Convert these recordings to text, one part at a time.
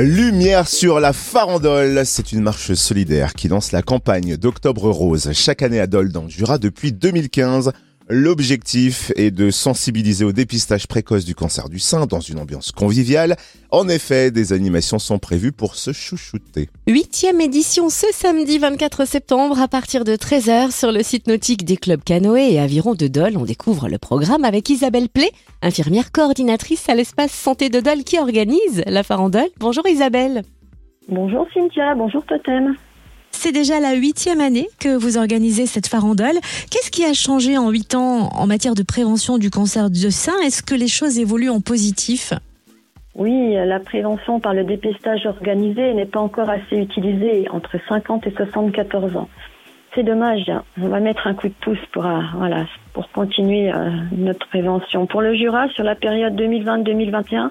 Lumière sur la farandole, c'est une marche solidaire qui lance la campagne d'Octobre Rose chaque année à Dole dans le Jura depuis 2015. L'objectif est de sensibiliser au dépistage précoce du cancer du sein dans une ambiance conviviale. En effet, des animations sont prévues pour se chouchouter. Huitième édition ce samedi 24 septembre à partir de 13h sur le site nautique des clubs canoë et aviron de Dole. On découvre le programme avec Isabelle Play, infirmière coordinatrice à l'espace santé de Dole qui organise la farandole. Bonjour Isabelle. Bonjour Cynthia, bonjour Totem. C'est déjà la huitième année que vous organisez cette farandole. Qu'est-ce qui a changé en huit ans en matière de prévention du cancer du sein? Est-ce que les choses évoluent en positif? Oui, la prévention par le dépistage organisé n'est pas encore assez utilisée entre 50 et 74 ans. C'est dommage. On va mettre un coup de pouce pour, euh, continuer euh, notre prévention. Pour le Jura, sur la période 2020-2021,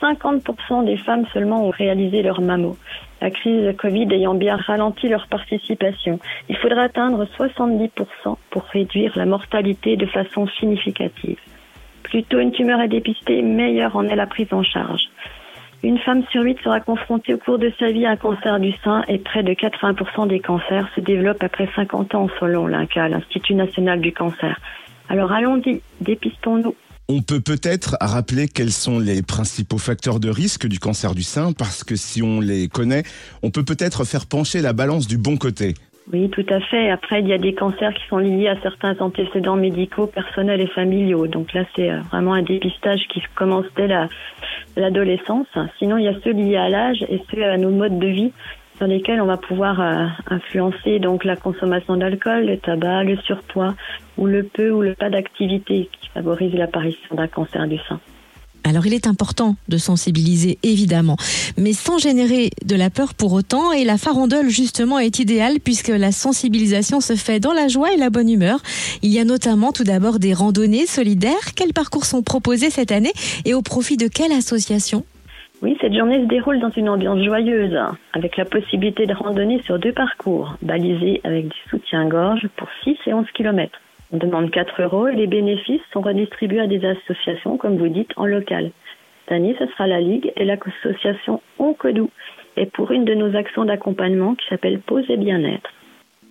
50% des femmes seulement ont réalisé leur mammo. La crise Covid ayant bien ralenti leur participation. Il faudra atteindre 70% pour réduire la mortalité de façon significative. Plus tôt une tumeur est dépistée, meilleure en est la prise en charge. Une femme sur huit sera confrontée au cours de sa vie à un cancer du sein et près de 80% des cancers se développent après 50 ans selon l'INCA, l'Institut national du cancer. Alors allons-y, dépistons-nous. On peut peut-être rappeler quels sont les principaux facteurs de risque du cancer du sein, parce que si on les connaît, on peut peut-être faire pencher la balance du bon côté. Oui, tout à fait. Après, il y a des cancers qui sont liés à certains antécédents médicaux, personnels et familiaux. Donc là, c'est euh, vraiment un dépistage qui commence dès l'adolescence. Sinon, il y a ceux liés à l'âge et ceux à nos modes de vie sur lesquels on va pouvoir euh, influencer donc la consommation d'alcool, le tabac, le surpoids ou le peu ou le pas d'activité qui favorise l'apparition d'un cancer du sein. Alors il est important de sensibiliser évidemment, mais sans générer de la peur pour autant. Et la farandole justement est idéale puisque la sensibilisation se fait dans la joie et la bonne humeur. Il y a notamment tout d'abord des randonnées solidaires. Quels parcours sont proposés cette année et au profit de quelle association? Oui, cette journée se déroule dans une ambiance joyeuse, avec la possibilité de randonner sur deux parcours, balisés avec du soutien-gorge pour 6 et 11 km. On demande 4 euros et les bénéfices sont redistribués à des associations, comme vous dites, en local. Cette année, ce sera la Ligue et l'association Oncodou, et pour une de nos actions d'accompagnement qui s'appelle Pause et Bien-être.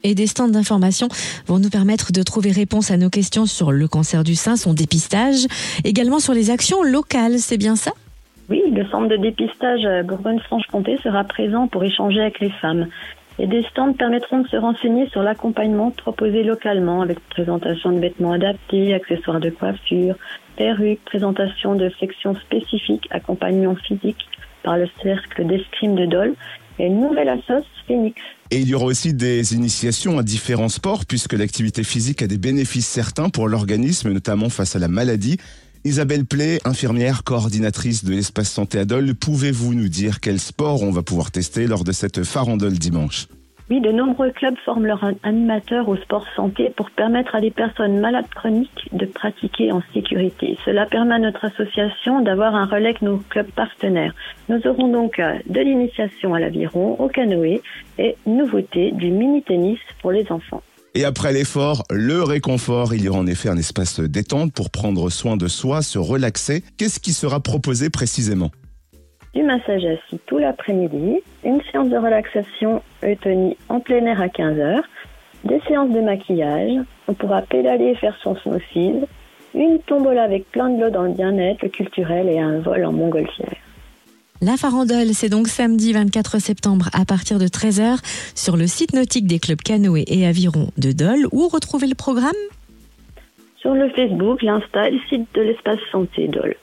Et des stands d'information vont nous permettre de trouver réponse à nos questions sur le cancer du sein, son dépistage, également sur les actions locales, c'est bien ça? Oui, le centre de dépistage Bourgogne-Franche-Comté sera présent pour échanger avec les femmes. Et des stands permettront de se renseigner sur l'accompagnement proposé localement avec présentation de vêtements adaptés, accessoires de coiffure, perruques, présentation de sections spécifiques, accompagnement physique par le cercle d'escrime de Dole et une nouvelle assoce Phoenix. Et il y aura aussi des initiations à différents sports puisque l'activité physique a des bénéfices certains pour l'organisme, notamment face à la maladie. Isabelle Play, infirmière coordinatrice de l'espace santé Adol, pouvez-vous nous dire quel sport on va pouvoir tester lors de cette farandole dimanche? Oui, de nombreux clubs forment leurs animateurs au sport santé pour permettre à des personnes malades chroniques de pratiquer en sécurité. Cela permet à notre association d'avoir un relais avec nos clubs partenaires. Nous aurons donc euh, de l'initiation à l'aviron, au canoë et nouveauté du mini-tennis pour les enfants. Et après l'effort, le réconfort, il y aura en effet un espace détente pour prendre soin de soi, se relaxer. Qu'est-ce qui sera proposé précisément? Du massage assis tout l'après-midi, une séance de relaxation eutonie en plein air à 15h, des séances de maquillage, on pourra pédaler et faire son smoothie, une tombola avec plein de l'eau dans le bien-être, le culturel et un vol en montgolfière. La farandole, c'est donc samedi 24 septembre à partir de 13h sur le site nautique des clubs canoë et aviron de Dole. Où retrouver le programme? Sur le Facebook, l'Insta et le site de l'espace santé Dole.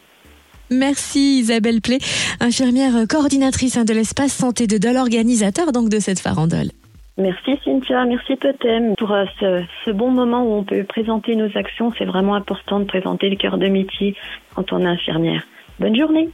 Merci Isabelle Play, infirmière coordinatrice de l'espace santé de Dole, organisateur donc de cette farandole. Merci Cynthia, merci Totem pour euh, ce, ce, bon moment où on peut présenter nos actions. C'est vraiment important de présenter le cœur de métier quand on est infirmière. Bonne journée.